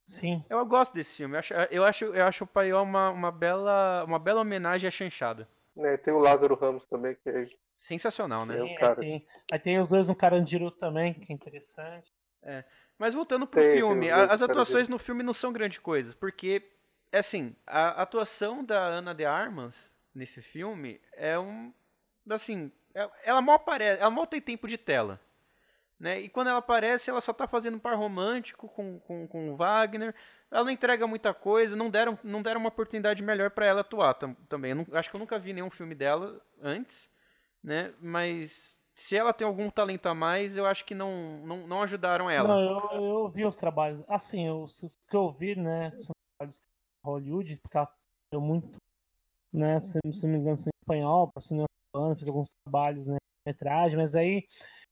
Speaker 3: Sim,
Speaker 1: Eu gosto desse filme. Eu acho, eu acho, eu acho o Paió uma, uma, bela, uma bela homenagem à chanchada.
Speaker 2: É, tem o Lázaro Ramos também, que é
Speaker 1: sensacional, né?
Speaker 2: É
Speaker 3: Tem,
Speaker 2: cara.
Speaker 3: aí, tem, aí tem os dois no Carandiru também, que é interessante.
Speaker 1: Mas voltando pro
Speaker 2: Tem, tem
Speaker 1: filme,
Speaker 2: dois
Speaker 1: as atuações no filme não são grande coisa, porque, assim, a atuação da Ana de Armas nesse filme é um. Assim, é- ela mal aparece, ela mal tem tempo de tela. Né? E quando ela aparece, ela só tá fazendo um par romântico com, com, com o Wagner. Ela não entrega muita coisa, não deram, não deram uma oportunidade melhor pra ela atuar tam- também. Eu não- acho que eu nunca vi nenhum filme dela antes, né? Mas se ela tem algum talento a mais, eu acho que não, não, não ajudaram ela.
Speaker 3: Não, eu, eu vi os trabalhos. Assim, eu- os os que eu vi, né, são trabalhos Hollywood, porque ela deu muito, né, se, se não me engano, em espanhol, para cinema americano, fiz alguns trabalhos, né, metragem, mas aí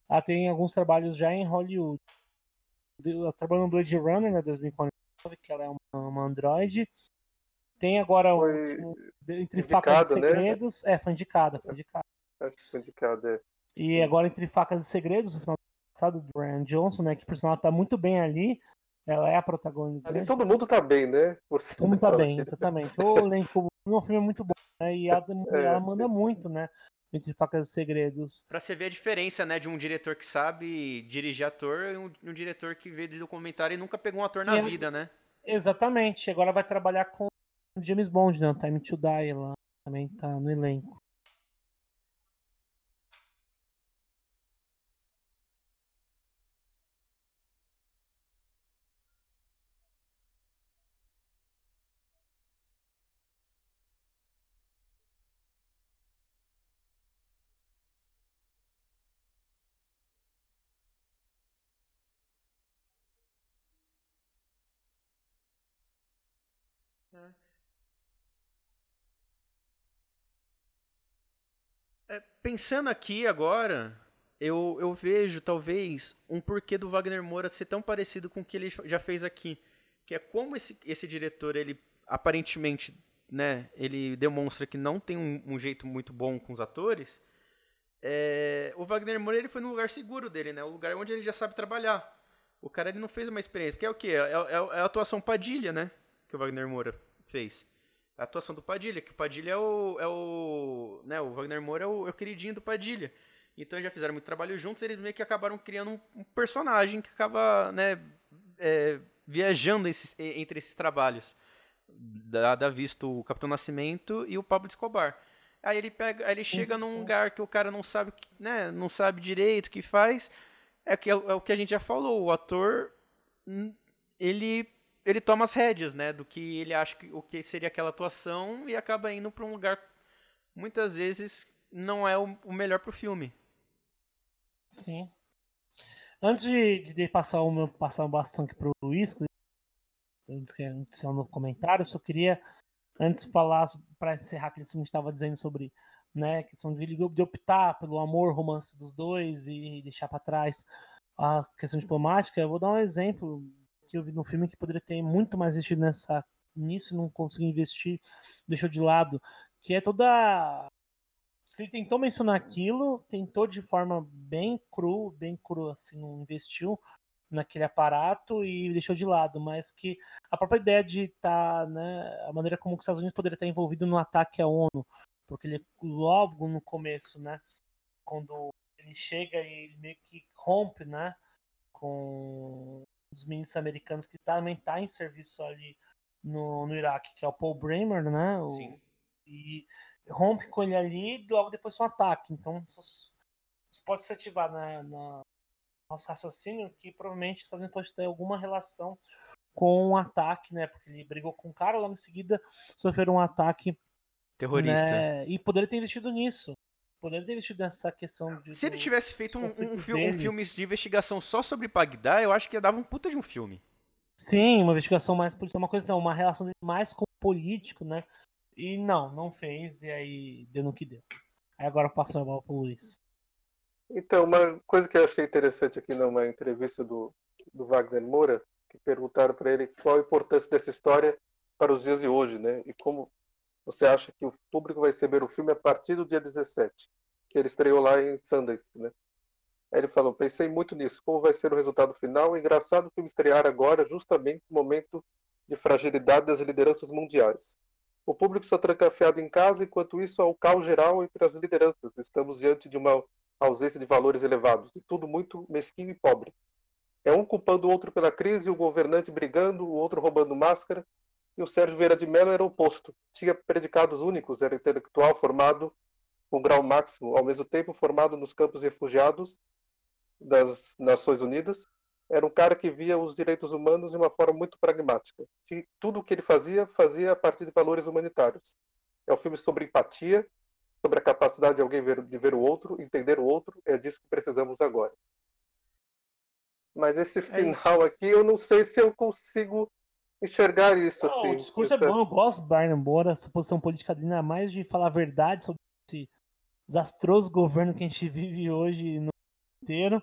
Speaker 3: ela tem alguns trabalhos já em Hollywood. Ela trabalhou no Blade Runner, né, 2049, que ela é uma, uma androide. Tem agora
Speaker 2: Foi
Speaker 3: o Entre Facas e
Speaker 2: né?
Speaker 3: Segredos. É, foi indicada, foi indicada.
Speaker 2: Acho que foi indicado, é.
Speaker 3: E agora, Entre Facas e Segredos, no final do ano passado, do Ryan Johnson, né? Que por sinal tá muito bem ali. Ela é a protagonista.
Speaker 2: Ali todo mundo tá bem, né? Você
Speaker 3: Todo mundo tá bem,
Speaker 2: que-
Speaker 3: exatamente. O elenco, o filme é muito bom, né? E ela,
Speaker 2: É.
Speaker 3: ela manda muito, né? Entre Facas e Segredos.
Speaker 1: Pra você ver a diferença, né, de um diretor que sabe dirigir ator e um, um diretor que vê de documentário e nunca pegou um ator na
Speaker 3: é-
Speaker 1: vida, né?
Speaker 3: Exatamente. Agora vai trabalhar com o James Bond, né? O Time to Die, ela também tá no elenco.
Speaker 1: Pensando aqui agora, eu, eu vejo talvez um porquê do Wagner Moura ser tão parecido com o que ele já fez aqui. Que é como esse, esse diretor, ele aparentemente, né, ele demonstra que não tem um, um jeito muito bom com os atores. é, o Wagner Moura ele foi no lugar seguro dele, né? O lugar onde ele já sabe trabalhar. O cara ele não fez uma experiência. Que é o quê? É, é- é a atuação Padilha, né? Que o Wagner Moura fez. A atuação do Padilha, que o Padilha é o. É o né, o Wagner Moura é o, é o queridinho do Padilha. Então já fizeram muito trabalho juntos, eles meio que acabaram criando um, um personagem que acaba, né, é, viajando esses- entre esses trabalhos. Dada visto o Capitão Nascimento e o Pablo Escobar. Aí ele pega, aí ele chega num
Speaker 3: Isso.
Speaker 1: lugar que o cara não sabe, né, não sabe direito o que faz. É, que, é o que a gente já falou, o ator hum, ele ele toma as rédeas, né, do que ele acha que o que seria aquela atuação e acaba indo para um lugar muitas vezes não é o, o melhor pro filme.
Speaker 3: Sim. Antes de, de passar o meu passar o bastão aqui pro Luiz, antes de um novo comentário, eu só queria antes falar para encerrar aquilo que a gente estava dizendo sobre né, questão de, de optar pelo amor, romance dos dois e deixar para trás a questão diplomática. Eu vou dar um exemplo que eu vi no filme que poderia ter muito mais investido nessa nisso, não conseguiu investir, deixou de lado, que é toda se ele tentou mencionar aquilo, tentou de forma bem cru, bem cru, assim, não investiu naquele aparato e deixou de lado, mas que a própria ideia de estar, né, a maneira como os Estados Unidos poderia estar envolvido no ataque à ONU, porque ele logo no começo, né, quando ele chega e ele meio que rompe, né, com os ministros americanos que também tá em serviço ali no, no Iraque, que é o Paul Bremer, né, o, e rompe com ele ali e logo depois um ataque. Então, isso, isso pode se ativar na, na nosso raciocínio que provavelmente Estados Unidos pode ter alguma relação com um ataque, né? Porque ele brigou com o cara, logo em seguida sofreu um ataque.
Speaker 1: Terrorista.
Speaker 3: Né? E poderia ter investido nisso. Poderia ter investido nessa questão de.
Speaker 1: Se ele
Speaker 3: do-
Speaker 1: tivesse feito um, um, um filme de investigação só sobre Bagdá, eu acho que ia dar um puta de um filme.
Speaker 3: Sim, uma investigação mais política, uma coisa não, uma relação dele mais com o político, né? E não, não fez, e aí deu no que deu. Aí agora passou a bola pro Luiz.
Speaker 2: Então, uma coisa que eu achei interessante aqui numa entrevista do, do Wagner Moura, que perguntaram para ele qual a importância dessa história para os dias de hoje, né? E como você acha que o público vai receber o filme a partir do dia 17, que ele estreou lá em Sundance, né? Aí ele falou, pensei muito nisso, como vai ser o resultado final? Engraçado o filme estrear agora, justamente no momento de fragilidade das lideranças mundiais. O público está trancafiado em casa, enquanto isso há o caos geral entre as lideranças. Estamos diante de uma ausência de valores elevados, e tudo muito mesquinho e pobre. É um culpando o outro pela crise, o governante brigando, o outro roubando máscara, e o Sérgio Vieira de Mello era o oposto. Tinha predicados únicos, era intelectual formado com grau máximo, ao mesmo tempo formado nos campos refugiados das Nações Unidas. Era um cara que via os direitos humanos de uma forma muito pragmática. E tudo o que ele fazia, fazia a partir de valores humanitários. É um filme sobre empatia, sobre a capacidade de alguém ver, de ver o outro, entender o outro. É disso que precisamos agora. Mas esse é final é aqui, eu não sei se eu consigo enxergar isso. Não, assim,
Speaker 3: o discurso é bom, eu gosto do Brian embora essa posição política dele, ainda mais de falar a verdade sobre esse desastroso governo que a gente vive hoje no inteiro.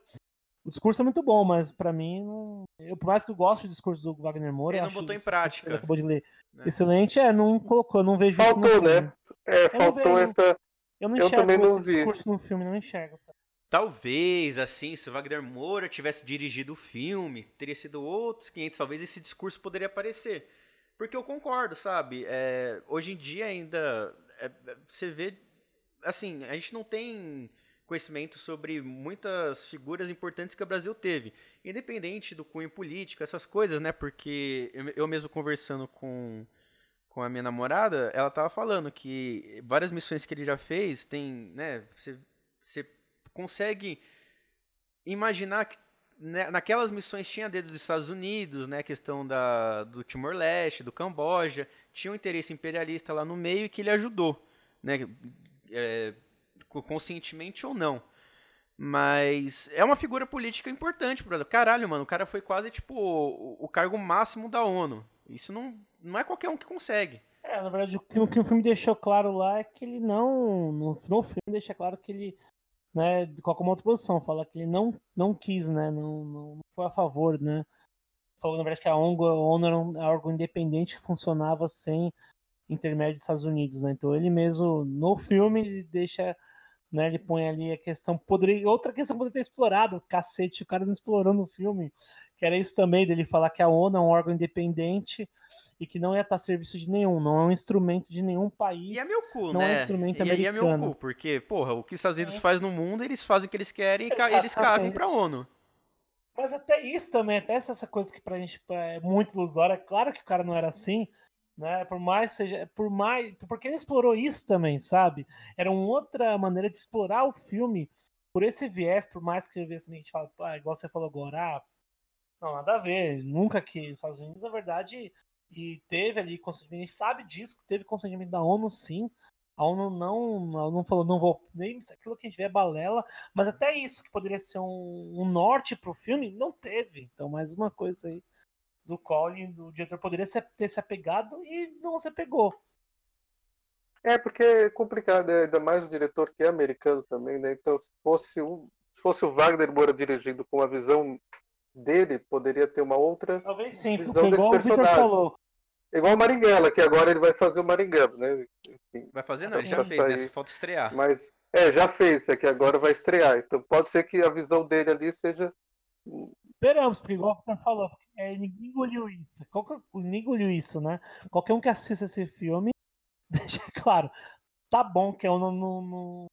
Speaker 3: O discurso é muito bom, mas para mim, não... eu, por mais que eu goste do discurso do Wagner Moura.
Speaker 1: Ele não botou em prática. Ele
Speaker 3: acabou de ler. Né? Excelente, é, não colocou, não vejo
Speaker 2: faltou, isso. Faltou, né? É, faltou essa.
Speaker 3: Eu não enxergo eu também não esse vi. discurso no filme, não enxergo. Tá?
Speaker 1: Talvez, assim, se o Wagner Moura tivesse dirigido o filme, teria sido outros 500, talvez esse discurso poderia aparecer. Porque eu concordo, sabe? É, hoje em dia ainda, é, você vê, assim, a gente não tem conhecimento sobre muitas figuras importantes que o Brasil teve, independente do cunho político, essas coisas, né? Porque eu mesmo conversando com, com a minha namorada, ela tava falando que várias missões que ele já fez tem, né? Você, você consegue imaginar que né, naquelas missões tinha dedo dos Estados Unidos, né, a questão da, do Timor-Leste, do Camboja, tinha um interesse imperialista lá no meio e que ele ajudou, né, é, conscientemente ou não. Mas é uma figura política importante pro Brasil. Caralho, mano, o cara foi quase tipo o, o, cargo máximo da ONU. Isso não, não é qualquer um que consegue.
Speaker 3: É, na verdade, o que, o que o filme deixou claro lá é que ele não. No, no filme deixa claro que ele. Né, de qualquer outra posição, fala que ele não, não quis, né? Não, não foi a favor, né? Falou, na verdade, que a ONU, a ONU era um órgão independente que funcionava sem intermédio dos Estados Unidos, né? Então ele mesmo, no filme, ele deixa né? Ele põe ali a questão. Poderia, outra questão poderia ter explorado, cacete, o cara não explorou no filme. Que era isso também, dele falar que a ONU é um órgão independente e que não ia estar a serviço de nenhum, não é um instrumento de nenhum país. E
Speaker 1: é meu cu,
Speaker 3: não
Speaker 1: né?
Speaker 3: é um instrumento e americano. E é meu cu,
Speaker 1: porque, porra, o que os Estados Unidos é. faz no mundo, eles fazem o que eles querem Exatamente. e eles cagam pra ONU.
Speaker 3: Mas até isso também, até essa coisa que pra gente é muito ilusória, é claro que o cara não era assim, né? Por mais seja, por mais, porque ele explorou isso também, sabe? Era uma outra maneira de explorar o filme por esse viés, por mais que assim, a gente fala, ah, igual você falou agora, ah, não, nada a ver, nunca que os Estados Unidos, na verdade, e teve ali consentimento, a gente sabe disso, teve consentimento da ONU sim, a ONU não, a ONU falou, não vou, nem aquilo que a gente vê é balela, mas até isso que poderia ser um, um norte pro filme, não teve, então mais uma coisa aí do Colin, o diretor poderia ter se apegado e não se apegou.
Speaker 2: É, porque é complicado, né? ainda mais o diretor que é americano também, né? Então, se fosse, um, se fosse o Wagner Moura dirigindo com a visão dele, poderia ter uma outra.
Speaker 3: Talvez sim, visão porque igual o Victor falou.
Speaker 2: Igual o Maringuela, que agora ele vai fazer o Maringuela, né?
Speaker 1: Enfim, vai fazer não, ele já fez, né? Só falta estrear.
Speaker 2: Mas, é, já fez, é que agora vai estrear. Então pode ser que a visão dele ali seja
Speaker 3: Esperamos, porque igual o Victor falou, é, ninguém engoliu isso. Qualquer, ninguém engoliu isso, né? Qualquer um que assista esse filme, deixa claro, tá bom que eu não, não, não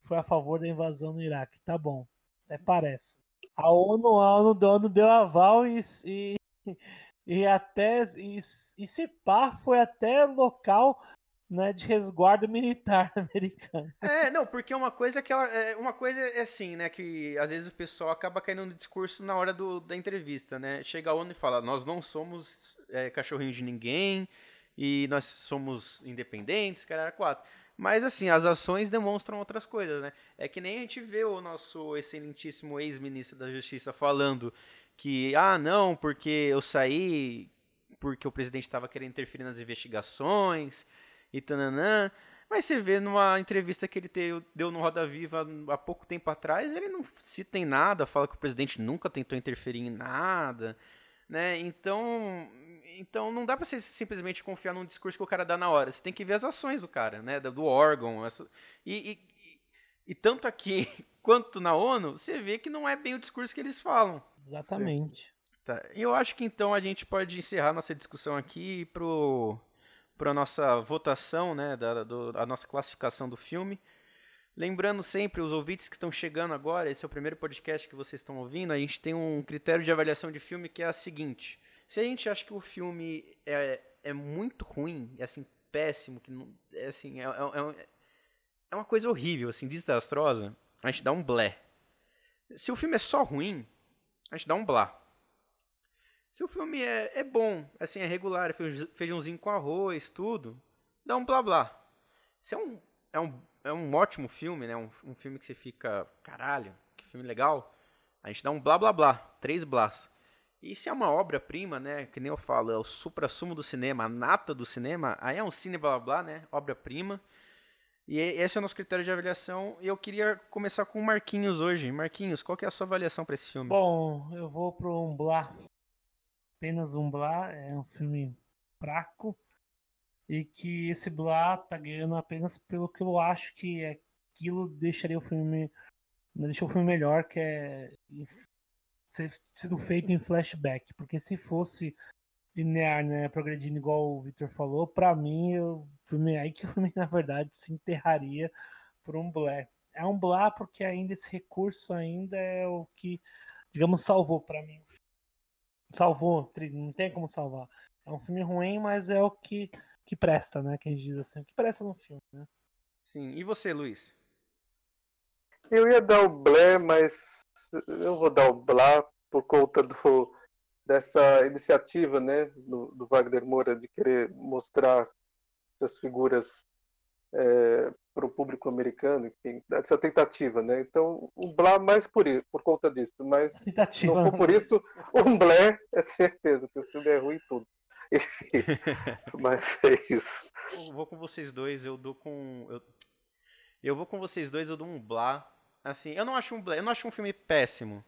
Speaker 3: foi a favor da invasão no Iraque, tá bom. Até parece. A ONU, a ONU, a ONU deu aval e, e, e até e, e pá, foi até local né, de resguardo militar americano.
Speaker 1: É, não, porque uma coisa que ela, é, uma coisa é assim, né, que às vezes o pessoal acaba caindo no discurso na hora do, da entrevista, né? Chega a ONU e fala: "Nós não somos é, cachorrinho de ninguém e nós somos independentes, cara, quatro". Mas assim, as ações demonstram outras coisas, né? É que nem a gente vê o nosso excelentíssimo ex-ministro da Justiça falando que, ah, não, porque eu saí porque o presidente estava querendo interferir nas investigações e tananã. Mas você vê numa entrevista que ele deu no Roda Viva há pouco tempo atrás, ele não cita em nada, fala que o presidente nunca tentou interferir em nada, né? Então, então não dá para você simplesmente confiar num discurso que o cara dá na hora. Você tem que ver as ações do cara, né? Do órgão. Essa, e, e, e tanto aqui quanto na ONU, você vê que não é bem o discurso que eles falam.
Speaker 3: Exatamente.
Speaker 1: Tá. Eu acho que então a gente pode encerrar nossa discussão aqui pro para a nossa votação, né, da, do, a nossa classificação do filme. Lembrando sempre, os ouvintes que estão chegando agora, esse é o primeiro podcast que vocês estão ouvindo, a gente tem um critério de avaliação de filme que é a seguinte. Se a gente acha que o filme é, é muito ruim, é assim, péssimo, que não, é assim, é, é, é uma coisa horrível, assim, desastrosa, a gente dá um blé. Se o filme é só ruim, a gente dá um blá. Se o filme é, é bom, assim, é regular, feijãozinho com arroz, tudo, dá um blá blá. Se é um, é um, é um ótimo filme, né? Um, um filme que você fica, caralho, que filme legal, a gente dá um blá blá blá, três blás. E se é uma obra-prima, né? Que nem eu falo, é o supra-sumo do cinema, a nata do cinema, aí é um cine blá blá blá, né? Obra-prima. E esse é o nosso critério de avaliação. E eu queria começar com o Marquinhos hoje. Marquinhos, qual que é a sua avaliação para esse filme?
Speaker 3: Bom, eu vou pro um blá. Apenas um blá. É um filme fraco. E que esse blá tá ganhando apenas pelo que eu acho que aquilo deixaria o filme. Deixou o filme melhor, que é ser sido feito em flashback, porque se fosse linear, né, progredindo igual o Victor falou, para mim o filme aí que o filme na verdade se enterraria por um blé. É um blá porque ainda esse recurso ainda é o que, digamos, salvou para mim. Salvou, não tem como salvar. É um filme ruim, mas é o que que presta, né? Que a gente diz assim, o que presta no filme, né?
Speaker 1: Sim. E você, Luiz?
Speaker 2: Eu ia dar o blé, mas eu vou dar o blá por conta do, dessa iniciativa né, do, do Wagner Moura de querer mostrar essas figuras é, para o público americano, enfim, essa tentativa, né? Então, um blá mais por, isso, por conta disso, mas tentativa, não for por isso, um blé é certeza que o filme é ruim e tudo. Enfim, mas é isso.
Speaker 1: Eu vou com vocês dois, eu dou com eu, eu vou com vocês dois, eu dou um blá Assim, eu não acho um, eu não acho um filme péssimo.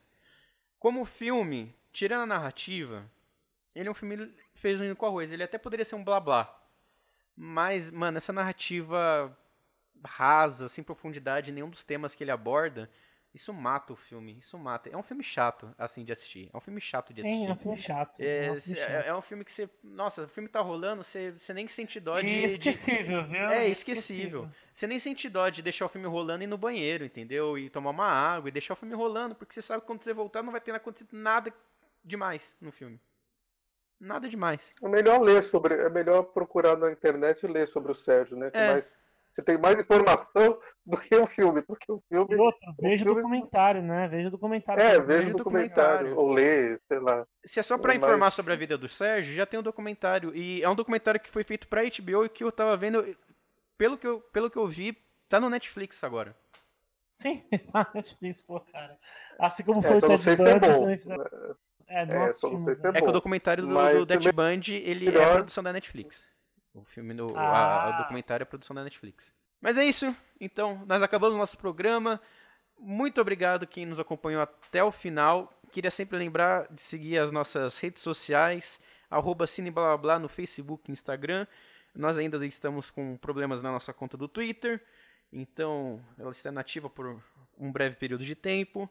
Speaker 1: Como filme, tirando a narrativa, ele é um filme feijão com arroz. Ele até poderia ser um blá blá. Mas, mano, essa narrativa rasa, sem profundidade, nenhum dos temas que ele aborda, isso mata o filme, isso mata. É um filme chato, assim, de assistir. É um filme chato de assistir. Sim,
Speaker 3: é um filme chato.
Speaker 1: É, é, um filme, chato. É, é um filme que você. Nossa, o filme tá rolando, você, você nem sente dó de.
Speaker 3: É esquecível, viu?
Speaker 1: É, esquecível. Você nem sente dó de deixar o filme rolando e ir no banheiro, entendeu? E tomar uma água e deixar o filme rolando, porque você sabe que quando você voltar não vai ter acontecido nada demais no filme. Nada demais.
Speaker 2: É melhor ler sobre. É melhor procurar na internet e ler sobre o Sérgio, né? É. mais você tem mais informação do que o filme, porque o filme.
Speaker 3: E outro, veja o filme... documentário, né? Veja o documentário.
Speaker 2: É, veja o documentário, ou lê, sei lá.
Speaker 1: Se é só para informar sobre a vida do Sérgio, já tem um documentário. E é um documentário que foi feito pra HBO e que eu tava vendo. Pelo que eu, pelo que eu vi, tá no Netflix agora.
Speaker 3: Sim, tá no Netflix, pô, cara. Assim como é, foi é, o Ted Bundy, é também fizeram. É, não é, assistimos,
Speaker 1: se é, é que o documentário do, do Ted Bundy, ele melhor... é produção da Netflix. O filme, no, ah. a, o documentário é produção da Netflix. Mas é isso. Então, nós acabamos o nosso programa. Muito obrigado quem nos acompanhou até o final. Queria sempre lembrar de seguir as nossas redes sociais, arroba cineblá no Facebook e Instagram. Nós ainda estamos com problemas na nossa conta do Twitter, então ela está nativa por um breve período de tempo.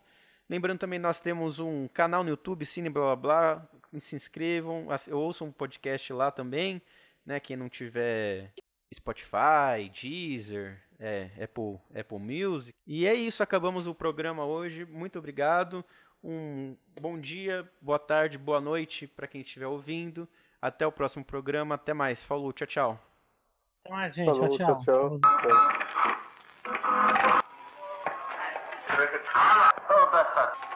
Speaker 1: Lembrando também nós temos um canal no YouTube, Cine Blá Blá Blá. Se inscrevam, ouçam um podcast lá também né? Quem não tiver Spotify, Deezer, é, Apple, Apple Music. E é isso, acabamos o programa hoje. Muito obrigado. Um bom dia, boa tarde, boa noite para quem estiver ouvindo. Até o próximo programa. Até mais. Falou, tchau, tchau.
Speaker 3: Até mais, gente. Falou, tchau, tchau. tchau. tchau. professor.